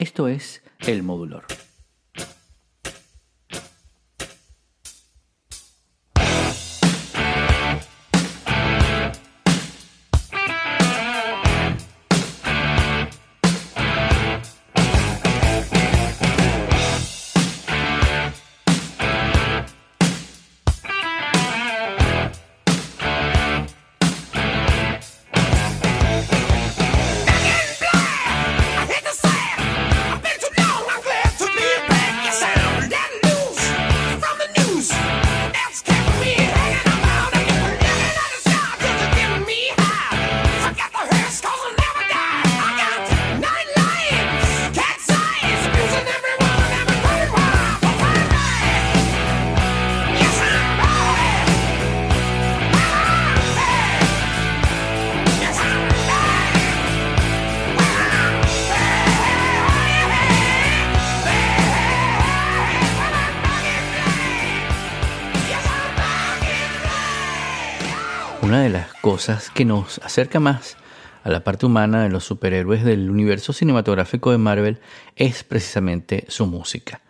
Esto es El Modulor. Cosas que nos acerca más a la parte humana de los superhéroes del universo cinematográfico de Marvel es precisamente su música.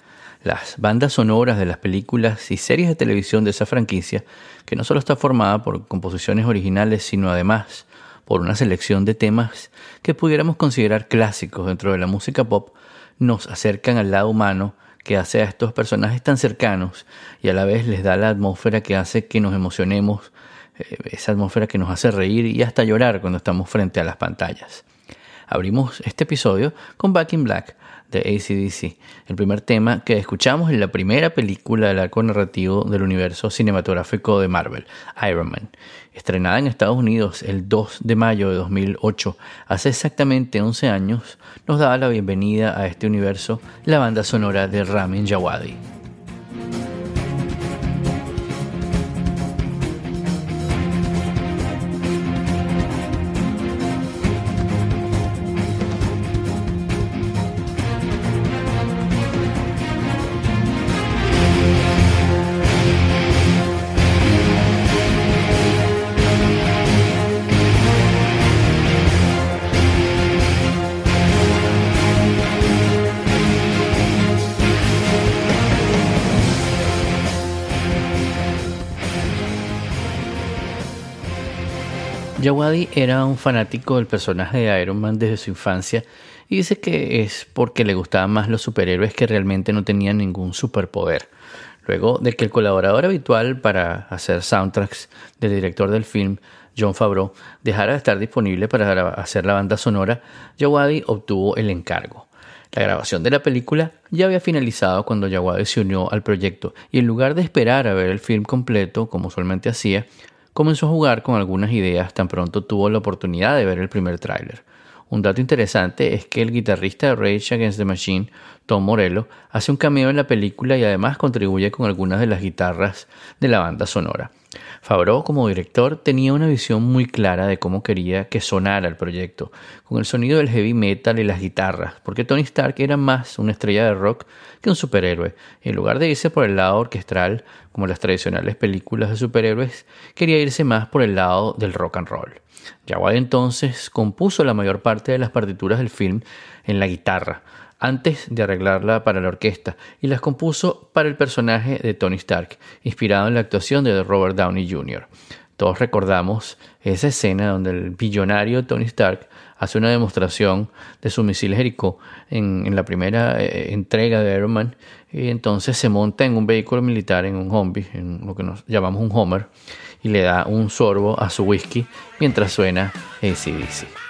Las bandas sonoras de las películas y series de televisión de esa franquicia, que no solo está formada por composiciones originales, sino además por una selección de temas que pudiéramos considerar clásicos dentro de la música pop, nos acercan al lado humano que hace a estos personajes tan cercanos y a la vez les da la atmósfera que hace que nos emocionemos esa atmósfera que nos hace reír y hasta llorar cuando estamos frente a las pantallas. Abrimos este episodio con Back in Black de ACDC, el primer tema que escuchamos en la primera película del arco narrativo del universo cinematográfico de Marvel, Iron Man. Estrenada en Estados Unidos el 2 de mayo de 2008, hace exactamente 11 años, nos daba la bienvenida a este universo la banda sonora de Ramin Djawadi. Jawadi era un fanático del personaje de Iron Man desde su infancia y dice que es porque le gustaban más los superhéroes que realmente no tenían ningún superpoder. Luego de que el colaborador habitual para hacer soundtracks del director del film, John Favreau, dejara de estar disponible para hacer la banda sonora, Jawadi obtuvo el encargo. La grabación de la película ya había finalizado cuando Jawadi se unió al proyecto y en lugar de esperar a ver el film completo, como usualmente hacía, comenzó a jugar con algunas ideas tan pronto tuvo la oportunidad de ver el primer tráiler. Un dato interesante es que el guitarrista de Rage Against the Machine, Tom Morello, hace un cameo en la película y además contribuye con algunas de las guitarras de la banda sonora. Favreau, como director, tenía una visión muy clara de cómo quería que sonara el proyecto, con el sonido del heavy metal y las guitarras, porque Tony Stark era más una estrella de rock que un superhéroe. En lugar de irse por el lado orquestral, como las tradicionales películas de superhéroes, quería irse más por el lado del rock and roll. Jawad entonces compuso la mayor parte de las partituras del film en la guitarra, antes de arreglarla para la orquesta, y las compuso para el personaje de Tony Stark, inspirado en la actuación de Robert Downey Jr. Todos recordamos esa escena donde el billonario Tony Stark hace una demostración de su misil Jericho en, la primera eh, entrega de Iron Man y entonces se monta en un vehículo militar, en un Humvee, en lo que nos llamamos un Homer, y le da un sorbo a su whisky mientras suena ACDC.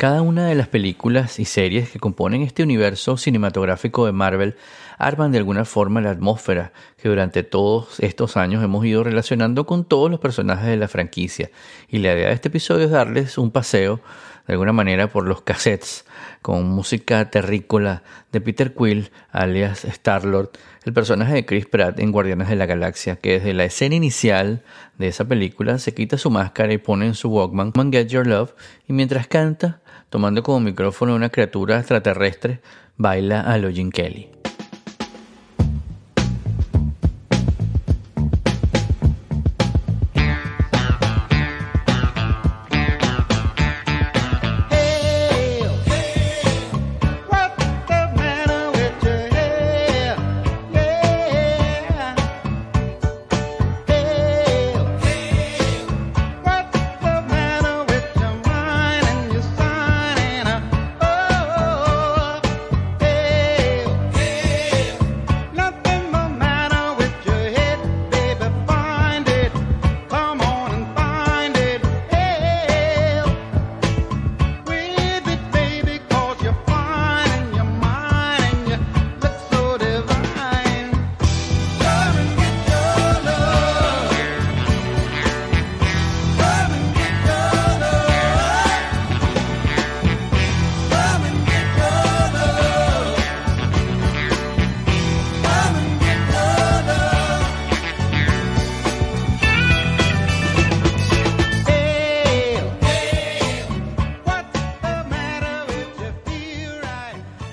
Cada una de las películas y series que componen este universo cinematográfico de Marvel arman de alguna forma la atmósfera que durante todos estos años hemos ido relacionando con todos los personajes de la franquicia. Y la idea de este episodio es darles un paseo de alguna manera por los cassettes con música terrícola de Peter Quill, alias Star-Lord, el personaje de Chris Pratt en Guardianes de la Galaxia, que desde la escena inicial de esa película se quita su máscara y pone en su Walkman Get Your Love y mientras canta, tomando como micrófono una criatura extraterrestre, baila a lo Jim Kelly.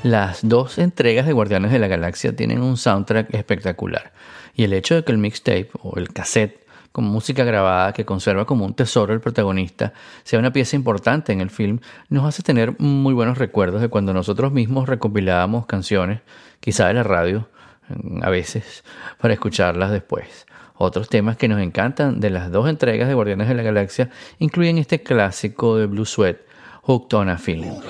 Las dos entregas de Guardianes de la Galaxia tienen un soundtrack espectacular, y el hecho de que el mixtape o el cassette con música grabada que conserva como un tesoro el protagonista sea una pieza importante en el film nos hace tener muy buenos recuerdos de cuando nosotros mismos recopilábamos canciones, quizá de la radio, a veces, para escucharlas después. Otros temas que nos encantan de las dos entregas de Guardianes de la Galaxia incluyen este clásico de Blue Sweat, Hooked on a Feeling.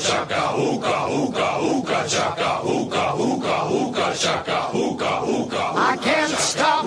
chaka hookah hookah hookah chaka hookah hookah hookah chaka hookah hookah. I can't stop.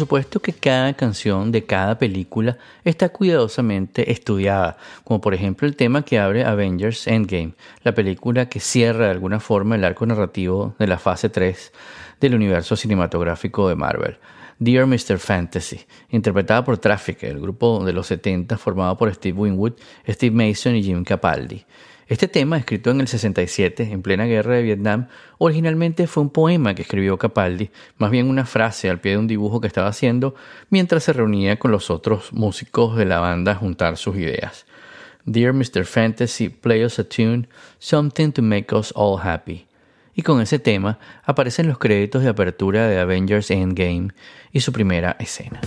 Supuesto que cada canción de cada película está cuidadosamente estudiada, como por ejemplo el tema que abre Avengers Endgame, la película que cierra de alguna forma el arco narrativo de la fase 3 del universo cinematográfico de Marvel. Dear Mr. Fantasy, interpretada por Traffic, el grupo de los 70 formado por Steve Winwood, Steve Mason y Jim Capaldi. Este tema, escrito en el 67, en plena guerra de Vietnam, originalmente fue un poema que escribió Capaldi, más bien una frase al pie de un dibujo que estaba haciendo mientras se reunía con los otros músicos de la banda a juntar sus ideas. Dear Mr. Fantasy, play us a tune, something to make us all happy. Y con ese tema aparecen los créditos de apertura de Avengers Endgame y su primera escena.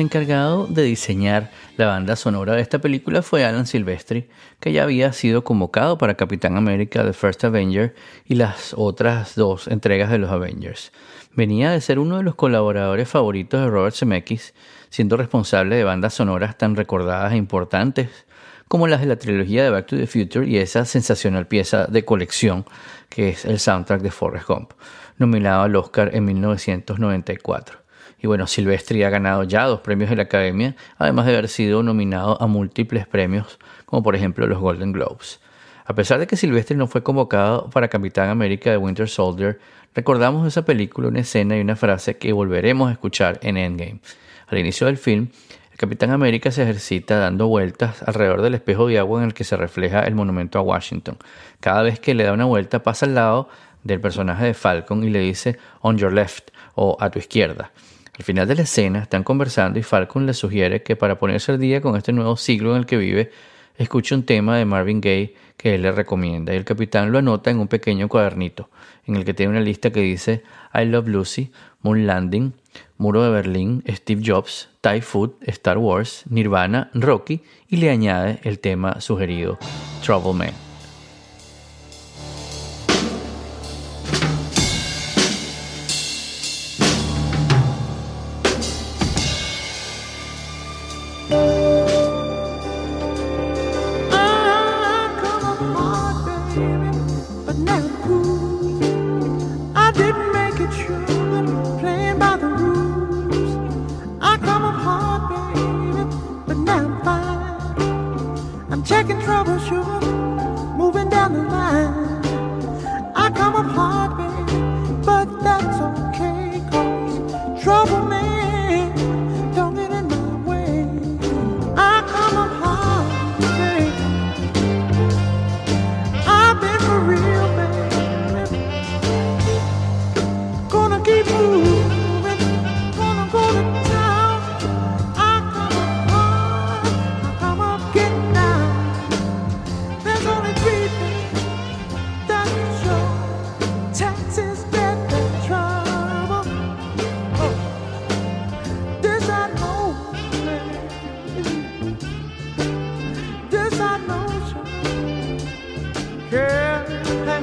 Encargado de diseñar la banda sonora de esta película fue Alan Silvestri, que ya había sido convocado para Capitán América The First Avenger y las otras dos entregas de los Avengers. Venía de ser uno de los colaboradores favoritos de Robert Zemeckis, siendo responsable de bandas sonoras tan recordadas e importantes como las de la trilogía de Back to the Future y esa sensacional pieza de colección que es el soundtrack de Forrest Gump, nominado al Oscar en 1994. Y bueno, Silvestri ha ganado ya dos premios de la Academia, además de haber sido nominado a múltiples premios, como por ejemplo los Golden Globes. A pesar de que Silvestri no fue convocado para Capitán América de Winter Soldier, recordamos esa película una escena y una frase que volveremos a escuchar en Endgame. Al inicio del film, el Capitán América se ejercita dando vueltas alrededor del espejo de agua en el que se refleja el monumento a Washington. Cada vez que le da una vuelta pasa al lado del personaje de Falcon y le dice on your left o a tu izquierda. Al final de la escena están conversando y Falcon le sugiere que para ponerse al día con este nuevo siglo en el que vive, escuche un tema de Marvin Gaye que él le recomienda y el capitán lo anota en un pequeño cuadernito en el que tiene una lista que dice I Love Lucy, Moon Landing, Muro de Berlín, Steve Jobs, Thai Food, Star Wars, Nirvana, Rocky y le añade el tema sugerido Trouble Man. didn't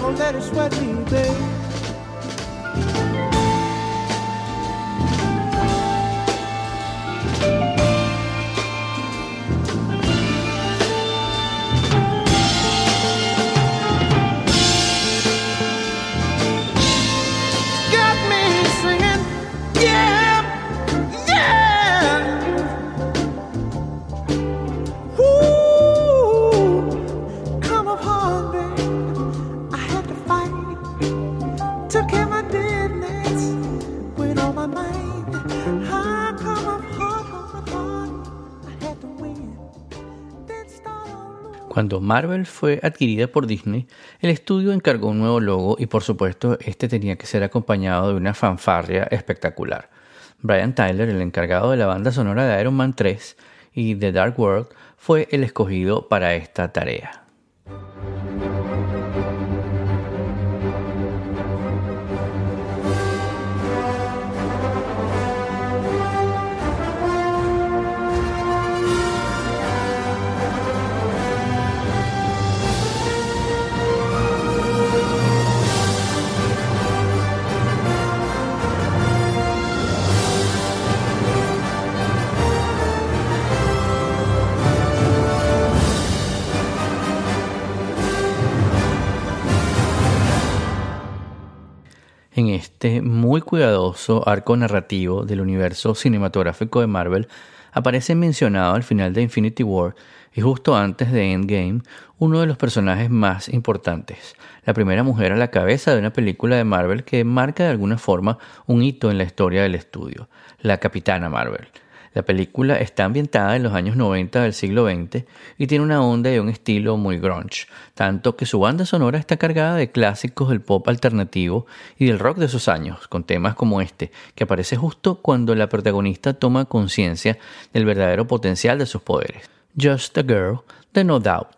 Don't let it sweat me, babe. Cuando Marvel fue adquirida por Disney, el estudio encargó un nuevo logo y por supuesto este tenía que ser acompañado de una fanfarria espectacular. Brian Tyler, el encargado de la banda sonora de Iron Man 3 y The Dark World, fue el escogido para esta tarea. En este muy cuidadoso arco narrativo del universo cinematográfico de Marvel, aparece mencionado al final de Infinity War y justo antes de Endgame uno de los personajes más importantes, la primera mujer a la cabeza de una película de Marvel que marca de alguna forma un hito en la historia del estudio, la Capitana Marvel. La película está ambientada en los años 90 del siglo XX y tiene una onda y un estilo muy grunge, tanto que su banda sonora está cargada de clásicos del pop alternativo y del rock de esos años, con temas como este, que aparece justo cuando la protagonista toma conciencia del verdadero potencial de sus poderes. Just a Girl de No Doubt.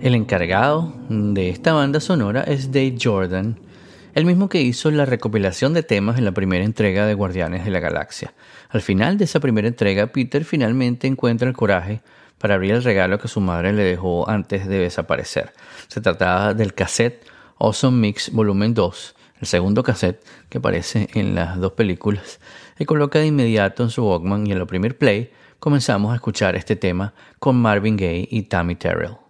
El encargado de esta banda sonora es Dave Jordan, el mismo que hizo la recopilación de temas en la primera entrega de Guardianes de la Galaxia. Al final de esa primera entrega, Peter finalmente encuentra el coraje para abrir el regalo que su madre le dejó antes de desaparecer. Se trataba del cassette Awesome Mix Volumen 2, el segundo cassette que aparece en las dos películas, y coloca de inmediato en su Walkman y en el primer play comenzamos a escuchar este tema con Marvin Gaye y Tammy Terrell.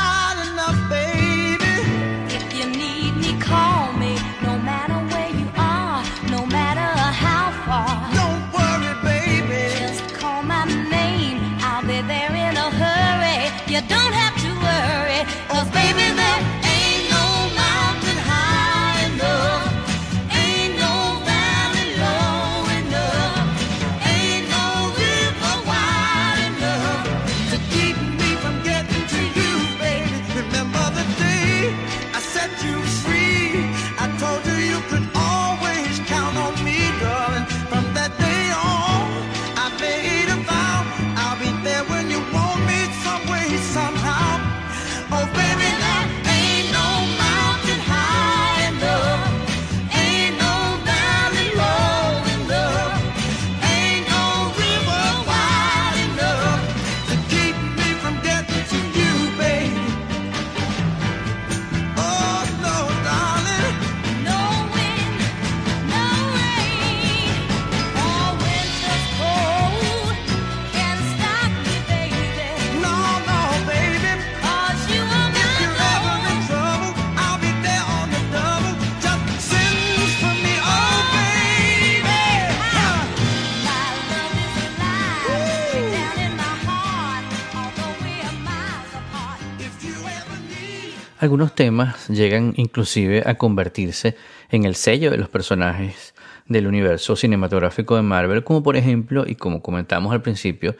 Algunos temas llegan inclusive a convertirse en el sello de los personajes del universo cinematográfico de Marvel, como por ejemplo, y como comentamos al principio,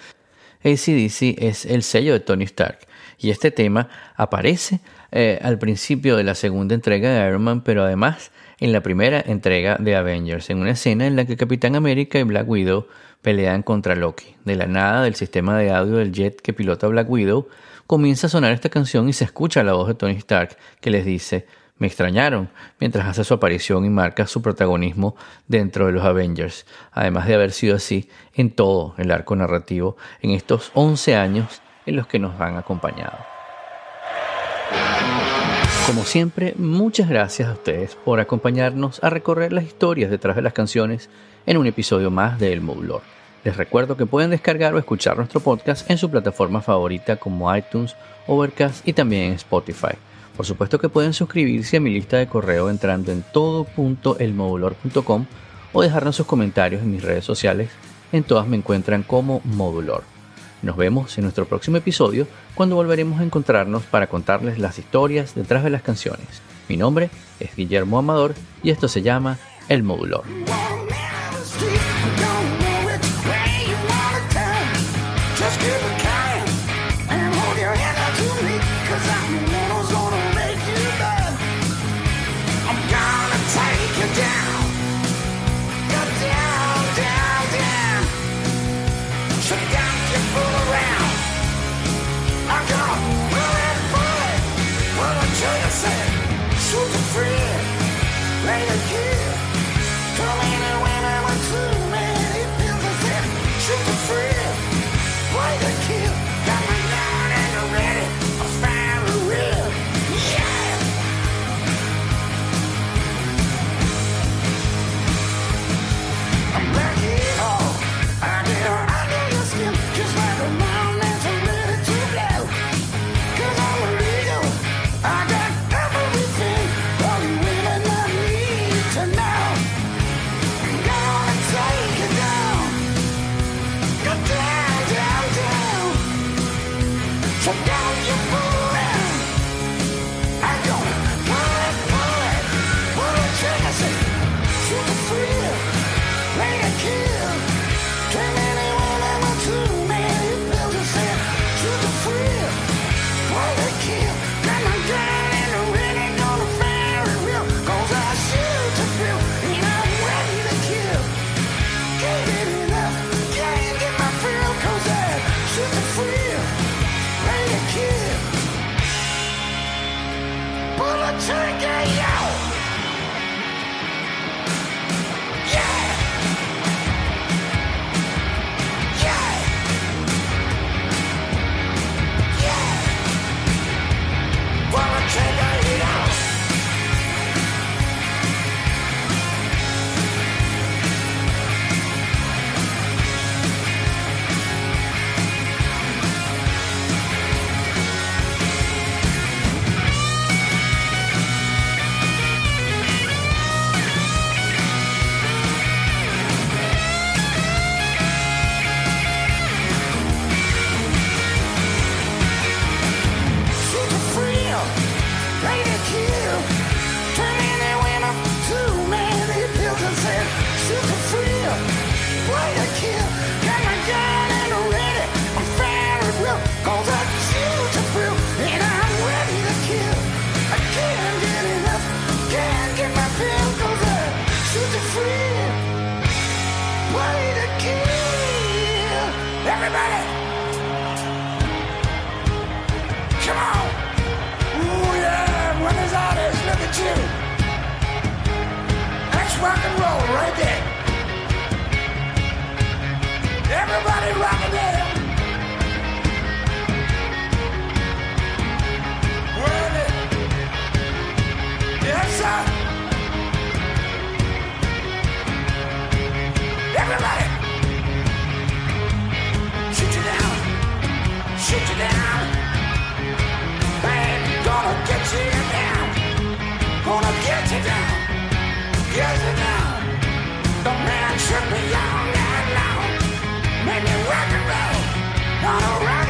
ACDC es el sello de Tony Stark. Y este tema aparece eh, al principio de la segunda entrega de Iron Man, pero además en la primera entrega de Avengers, en una escena en la que Capitán América y Black Widow pelean contra Loki. De la nada del sistema de audio del jet que pilota Black Widow, comienza a sonar esta canción y se escucha la voz de Tony Stark que les dice me extrañaron, mientras hace su aparición y marca su protagonismo dentro de los Avengers, además de haber sido así en todo el arco narrativo en estos 11 años en los que nos han acompañado. Como siempre, muchas gracias a ustedes por acompañarnos a recorrer las historias detrás de las canciones en un episodio más de El Modulor. Les recuerdo que pueden descargar o escuchar nuestro podcast en su plataforma favorita como iTunes, Overcast y también Spotify. Por supuesto que pueden suscribirse a mi lista de correo entrando en todo.elmodulor.com o dejarnos sus comentarios en mis redes sociales. En todas me encuentran como Modulor. Nos vemos en nuestro próximo episodio cuando volveremos a encontrarnos para contarles las historias detrás de las canciones. Mi nombre es Guillermo Amador y esto se llama El Modulor. Years ago, the man should be young and loud. me rock and roll, not.